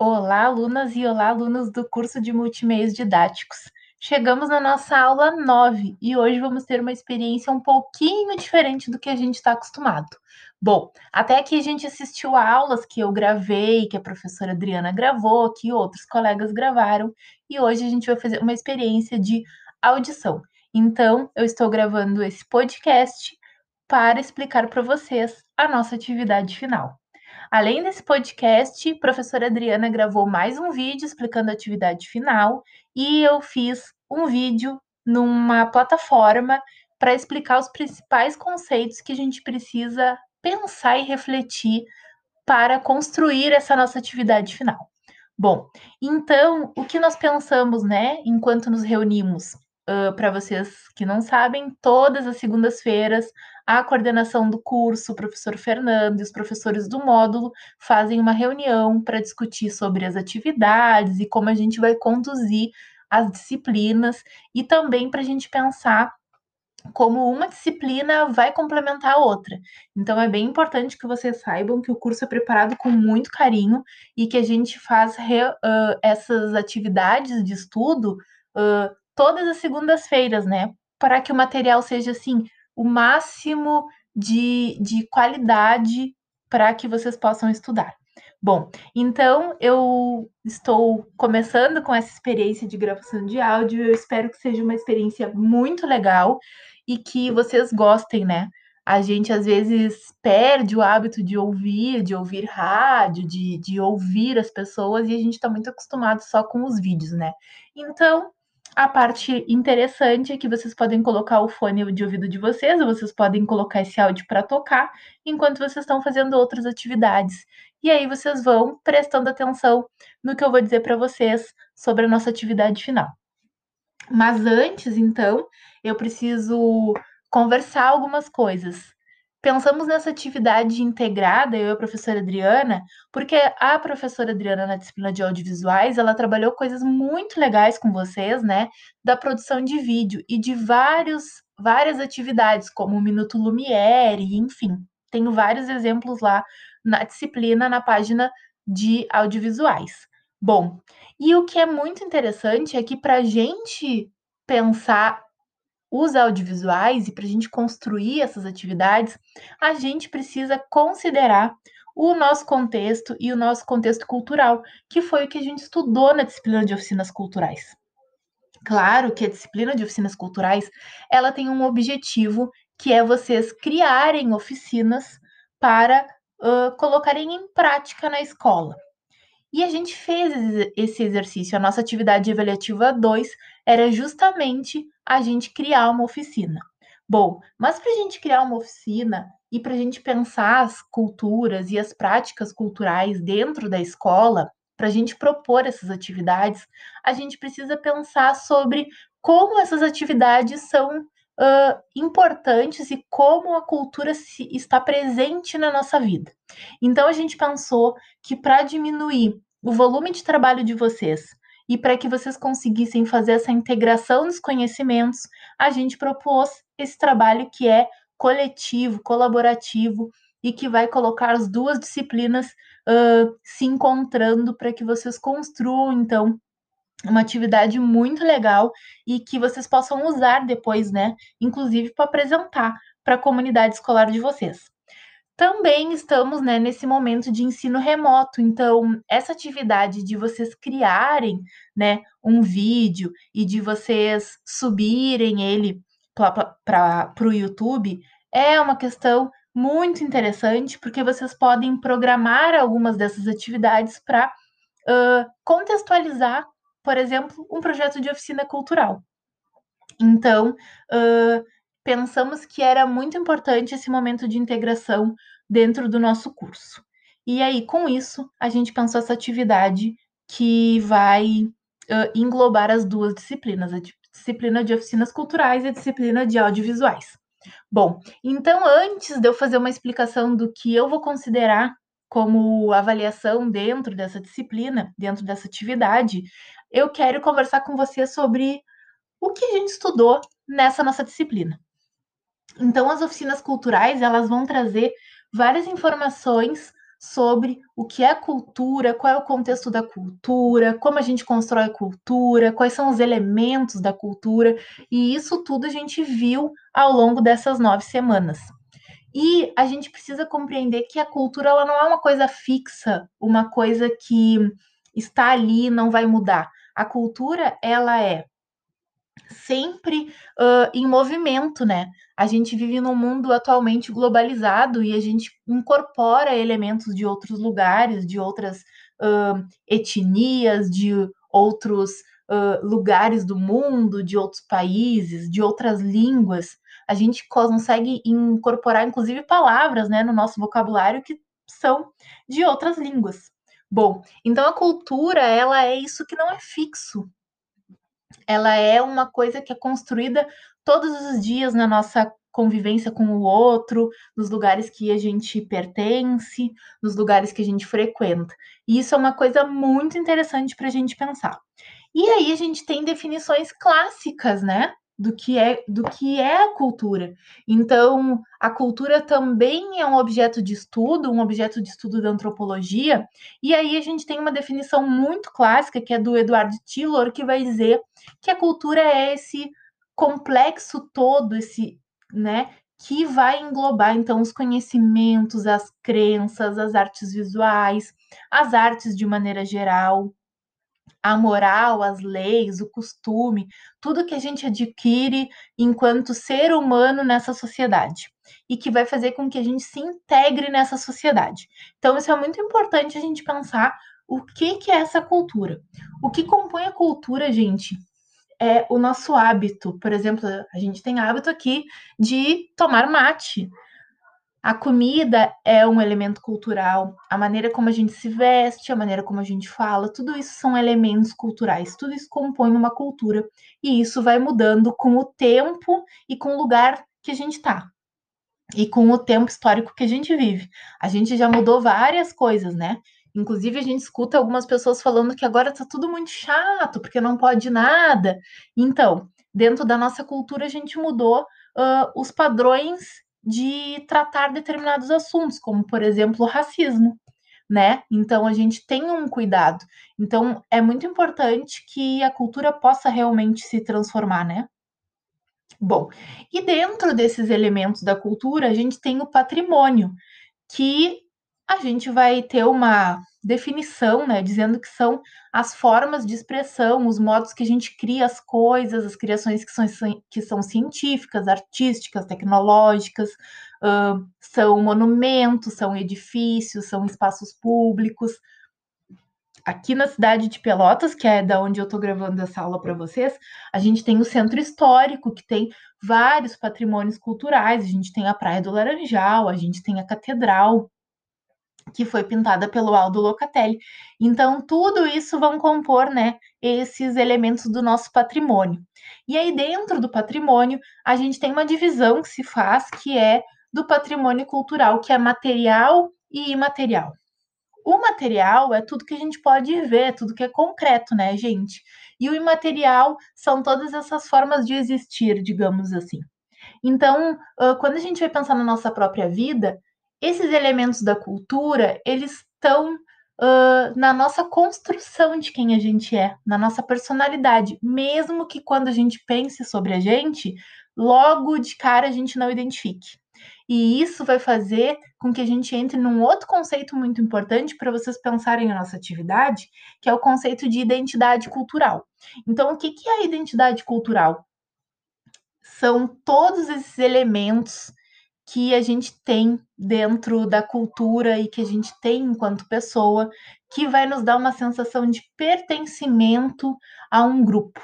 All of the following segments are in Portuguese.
Olá, alunas e olá, alunos do curso de Multimeios Didáticos. Chegamos na nossa aula 9 e hoje vamos ter uma experiência um pouquinho diferente do que a gente está acostumado. Bom, até aqui a gente assistiu a aulas que eu gravei, que a professora Adriana gravou, que outros colegas gravaram, e hoje a gente vai fazer uma experiência de audição. Então, eu estou gravando esse podcast para explicar para vocês a nossa atividade final. Além desse podcast, professora Adriana gravou mais um vídeo explicando a atividade final e eu fiz um vídeo numa plataforma para explicar os principais conceitos que a gente precisa pensar e refletir para construir essa nossa atividade final. Bom, então, o que nós pensamos, né, enquanto nos reunimos? Uh, para vocês que não sabem, todas as segundas-feiras a coordenação do curso, o professor Fernando e os professores do módulo fazem uma reunião para discutir sobre as atividades e como a gente vai conduzir as disciplinas e também para a gente pensar como uma disciplina vai complementar a outra. Então é bem importante que vocês saibam que o curso é preparado com muito carinho e que a gente faz re, uh, essas atividades de estudo uh, todas as segundas-feiras, né? Para que o material seja assim o máximo de, de qualidade para que vocês possam estudar. Bom, então eu estou começando com essa experiência de gravação de áudio. Eu espero que seja uma experiência muito legal e que vocês gostem, né? A gente às vezes perde o hábito de ouvir, de ouvir rádio, de, de ouvir as pessoas, e a gente está muito acostumado só com os vídeos, né? Então, a parte interessante é que vocês podem colocar o fone de ouvido de vocês, ou vocês podem colocar esse áudio para tocar enquanto vocês estão fazendo outras atividades. E aí vocês vão prestando atenção no que eu vou dizer para vocês sobre a nossa atividade final. Mas antes, então, eu preciso conversar algumas coisas pensamos nessa atividade integrada, eu e a professora Adriana, porque a professora Adriana, na disciplina de audiovisuais, ela trabalhou coisas muito legais com vocês, né? Da produção de vídeo e de vários, várias atividades, como o Minuto Lumière, enfim. Tenho vários exemplos lá na disciplina, na página de audiovisuais. Bom, e o que é muito interessante é que para a gente pensar os audiovisuais e para a gente construir essas atividades, a gente precisa considerar o nosso contexto e o nosso contexto cultural, que foi o que a gente estudou na disciplina de oficinas culturais. Claro que a disciplina de oficinas culturais, ela tem um objetivo que é vocês criarem oficinas para uh, colocarem em prática na escola. E a gente fez esse exercício. A nossa atividade avaliativa 2 era justamente a gente criar uma oficina. Bom, mas para a gente criar uma oficina e para a gente pensar as culturas e as práticas culturais dentro da escola, para a gente propor essas atividades, a gente precisa pensar sobre como essas atividades são uh, importantes e como a cultura se, está presente na nossa vida. Então, a gente pensou que para diminuir o volume de trabalho de vocês e para que vocês conseguissem fazer essa integração dos conhecimentos, a gente propôs esse trabalho que é coletivo, colaborativo e que vai colocar as duas disciplinas uh, se encontrando para que vocês construam, então, uma atividade muito legal e que vocês possam usar depois, né? Inclusive para apresentar para a comunidade escolar de vocês. Também estamos né, nesse momento de ensino remoto, então essa atividade de vocês criarem né, um vídeo e de vocês subirem ele para o YouTube é uma questão muito interessante, porque vocês podem programar algumas dessas atividades para uh, contextualizar por exemplo, um projeto de oficina cultural. Então, uh, pensamos que era muito importante esse momento de integração dentro do nosso curso. E aí, com isso, a gente pensou essa atividade que vai uh, englobar as duas disciplinas, a disciplina de oficinas culturais e a disciplina de audiovisuais. Bom, então antes de eu fazer uma explicação do que eu vou considerar como avaliação dentro dessa disciplina, dentro dessa atividade, eu quero conversar com você sobre o que a gente estudou nessa nossa disciplina. Então, as oficinas culturais, elas vão trazer várias informações sobre o que é cultura, qual é o contexto da cultura, como a gente constrói cultura, quais são os elementos da cultura, e isso tudo a gente viu ao longo dessas nove semanas. E a gente precisa compreender que a cultura ela não é uma coisa fixa, uma coisa que está ali e não vai mudar. A cultura ela é sempre uh, em movimento, né? A gente vive num mundo atualmente globalizado e a gente incorpora elementos de outros lugares, de outras uh, etnias, de outros uh, lugares do mundo, de outros países, de outras línguas. A gente consegue incorporar, inclusive, palavras né, no nosso vocabulário que são de outras línguas. Bom, então a cultura ela é isso que não é fixo, ela é uma coisa que é construída todos os dias na nossa convivência com o outro, nos lugares que a gente pertence, nos lugares que a gente frequenta. E isso é uma coisa muito interessante para a gente pensar. E aí a gente tem definições clássicas, né? Do que é do que é a cultura. Então, a cultura também é um objeto de estudo, um objeto de estudo da antropologia. E aí a gente tem uma definição muito clássica que é do Edward Tillor, que vai dizer que a cultura é esse complexo todo, esse, né, que vai englobar então os conhecimentos, as crenças, as artes visuais, as artes de maneira geral, a moral, as leis, o costume, tudo que a gente adquire enquanto ser humano nessa sociedade e que vai fazer com que a gente se integre nessa sociedade. Então, isso é muito importante a gente pensar o que, que é essa cultura. O que compõe a cultura, gente, é o nosso hábito. Por exemplo, a gente tem hábito aqui de tomar mate. A comida é um elemento cultural, a maneira como a gente se veste, a maneira como a gente fala, tudo isso são elementos culturais, tudo isso compõe uma cultura e isso vai mudando com o tempo e com o lugar que a gente está e com o tempo histórico que a gente vive. A gente já mudou várias coisas, né? Inclusive, a gente escuta algumas pessoas falando que agora está tudo muito chato, porque não pode nada. Então, dentro da nossa cultura, a gente mudou uh, os padrões de tratar determinados assuntos, como por exemplo o racismo, né? Então a gente tem um cuidado. Então é muito importante que a cultura possa realmente se transformar, né? Bom, e dentro desses elementos da cultura, a gente tem o patrimônio, que a gente vai ter uma definição, né, dizendo que são as formas de expressão, os modos que a gente cria as coisas, as criações que são, que são científicas, artísticas, tecnológicas, uh, são monumentos, são edifícios, são espaços públicos. Aqui na cidade de Pelotas, que é da onde eu estou gravando essa aula para vocês, a gente tem o centro histórico, que tem vários patrimônios culturais. A gente tem a Praia do Laranjal, a gente tem a Catedral, que foi pintada pelo Aldo Locatelli. Então, tudo isso vão compor, né, esses elementos do nosso patrimônio. E aí, dentro do patrimônio, a gente tem uma divisão que se faz, que é do patrimônio cultural, que é material e imaterial. O material é tudo que a gente pode ver, tudo que é concreto, né, gente? E o imaterial são todas essas formas de existir, digamos assim. Então, quando a gente vai pensar na nossa própria vida, esses elementos da cultura, eles estão uh, na nossa construção de quem a gente é, na nossa personalidade, mesmo que quando a gente pense sobre a gente, logo de cara a gente não identifique. E isso vai fazer com que a gente entre num outro conceito muito importante para vocês pensarem na nossa atividade, que é o conceito de identidade cultural. Então, o que é a identidade cultural? São todos esses elementos que a gente tem dentro da cultura e que a gente tem enquanto pessoa, que vai nos dar uma sensação de pertencimento a um grupo.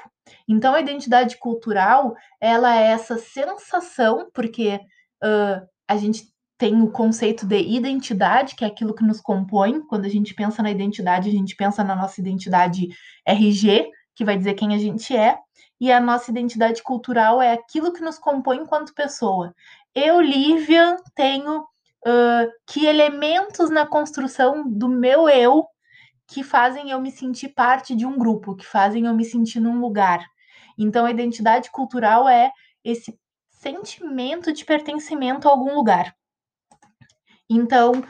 Então, a identidade cultural, ela é essa sensação, porque uh, a gente tem o conceito de identidade, que é aquilo que nos compõe. Quando a gente pensa na identidade, a gente pensa na nossa identidade RG, que vai dizer quem a gente é, e a nossa identidade cultural é aquilo que nos compõe enquanto pessoa eu, Lívia, tenho uh, que elementos na construção do meu eu que fazem eu me sentir parte de um grupo, que fazem eu me sentir num lugar. Então, a identidade cultural é esse sentimento de pertencimento a algum lugar. Então,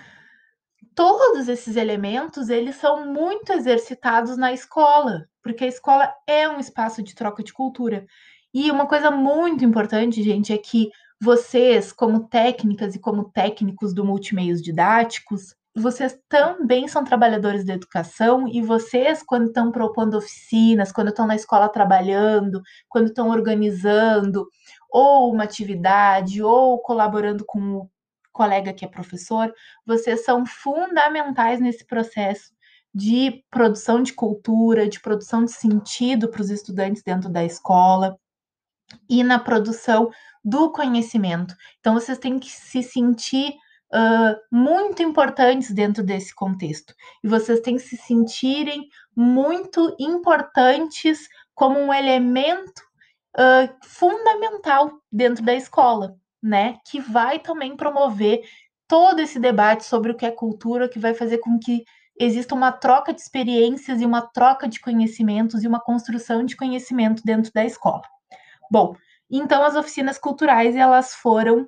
todos esses elementos, eles são muito exercitados na escola, porque a escola é um espaço de troca de cultura. E uma coisa muito importante, gente, é que vocês, como técnicas e como técnicos do multimeios didáticos, vocês também são trabalhadores da educação e vocês, quando estão propondo oficinas, quando estão na escola trabalhando, quando estão organizando ou uma atividade ou colaborando com o colega que é professor, vocês são fundamentais nesse processo de produção de cultura, de produção de sentido para os estudantes dentro da escola e na produção do conhecimento. Então, vocês têm que se sentir uh, muito importantes dentro desse contexto. E vocês têm que se sentirem muito importantes como um elemento uh, fundamental dentro da escola, né? Que vai também promover todo esse debate sobre o que é cultura, que vai fazer com que exista uma troca de experiências e uma troca de conhecimentos e uma construção de conhecimento dentro da escola. Bom, então as oficinas culturais elas foram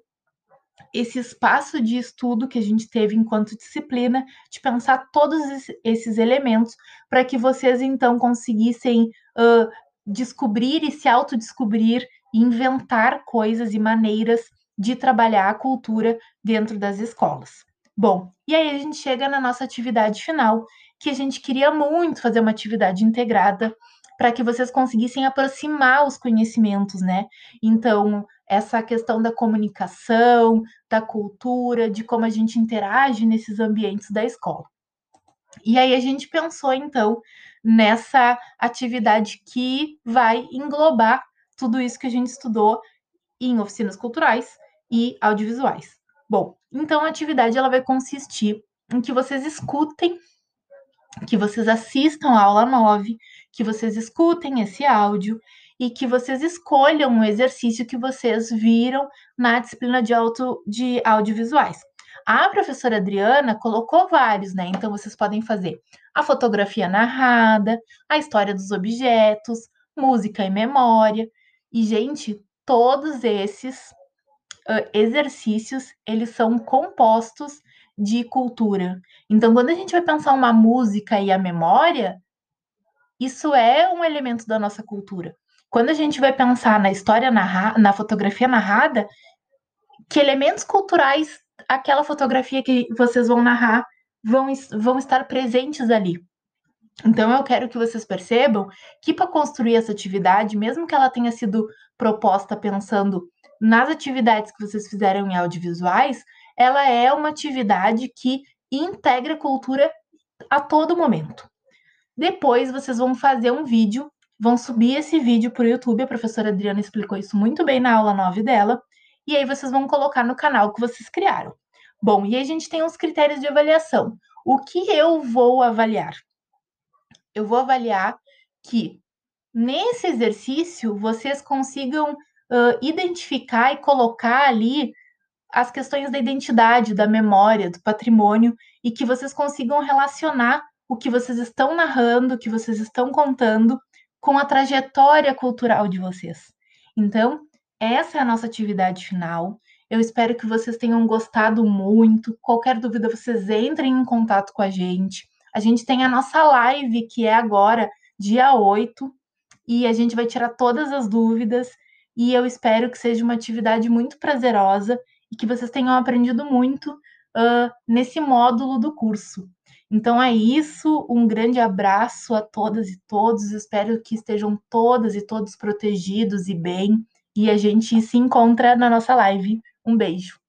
esse espaço de estudo que a gente teve enquanto disciplina, de pensar todos esses elementos para que vocês então conseguissem uh, descobrir e se autodescobrir, inventar coisas e maneiras de trabalhar a cultura dentro das escolas. Bom, e aí a gente chega na nossa atividade final, que a gente queria muito fazer uma atividade integrada para que vocês conseguissem aproximar os conhecimentos, né? Então, essa questão da comunicação, da cultura, de como a gente interage nesses ambientes da escola. E aí a gente pensou, então, nessa atividade que vai englobar tudo isso que a gente estudou em oficinas culturais e audiovisuais. Bom, então a atividade ela vai consistir em que vocês escutem, que vocês assistam a aula 9, que vocês escutem esse áudio e que vocês escolham um exercício que vocês viram na disciplina de, auto, de audiovisuais. A professora Adriana colocou vários, né? Então vocês podem fazer a fotografia narrada, a história dos objetos, música e memória. E, gente, todos esses uh, exercícios, eles são compostos de cultura. Então, quando a gente vai pensar uma música e a memória, isso é um elemento da nossa cultura. Quando a gente vai pensar na história narrada, na fotografia narrada, que elementos culturais aquela fotografia que vocês vão narrar vão, vão estar presentes ali. Então, eu quero que vocês percebam que para construir essa atividade, mesmo que ela tenha sido proposta pensando nas atividades que vocês fizeram em audiovisuais, ela é uma atividade que integra cultura a todo momento. Depois, vocês vão fazer um vídeo, vão subir esse vídeo para o YouTube. A professora Adriana explicou isso muito bem na aula 9 dela. E aí, vocês vão colocar no canal que vocês criaram. Bom, e aí a gente tem os critérios de avaliação. O que eu vou avaliar? Eu vou avaliar que nesse exercício vocês consigam uh, identificar e colocar ali as questões da identidade, da memória, do patrimônio e que vocês consigam relacionar o que vocês estão narrando, o que vocês estão contando com a trajetória cultural de vocês. Então, essa é a nossa atividade final. Eu espero que vocês tenham gostado muito. Qualquer dúvida, vocês entrem em contato com a gente. A gente tem a nossa live, que é agora, dia 8, e a gente vai tirar todas as dúvidas. E eu espero que seja uma atividade muito prazerosa e que vocês tenham aprendido muito uh, nesse módulo do curso. Então é isso, um grande abraço a todas e todos. Espero que estejam todas e todos protegidos e bem. E a gente se encontra na nossa live. Um beijo.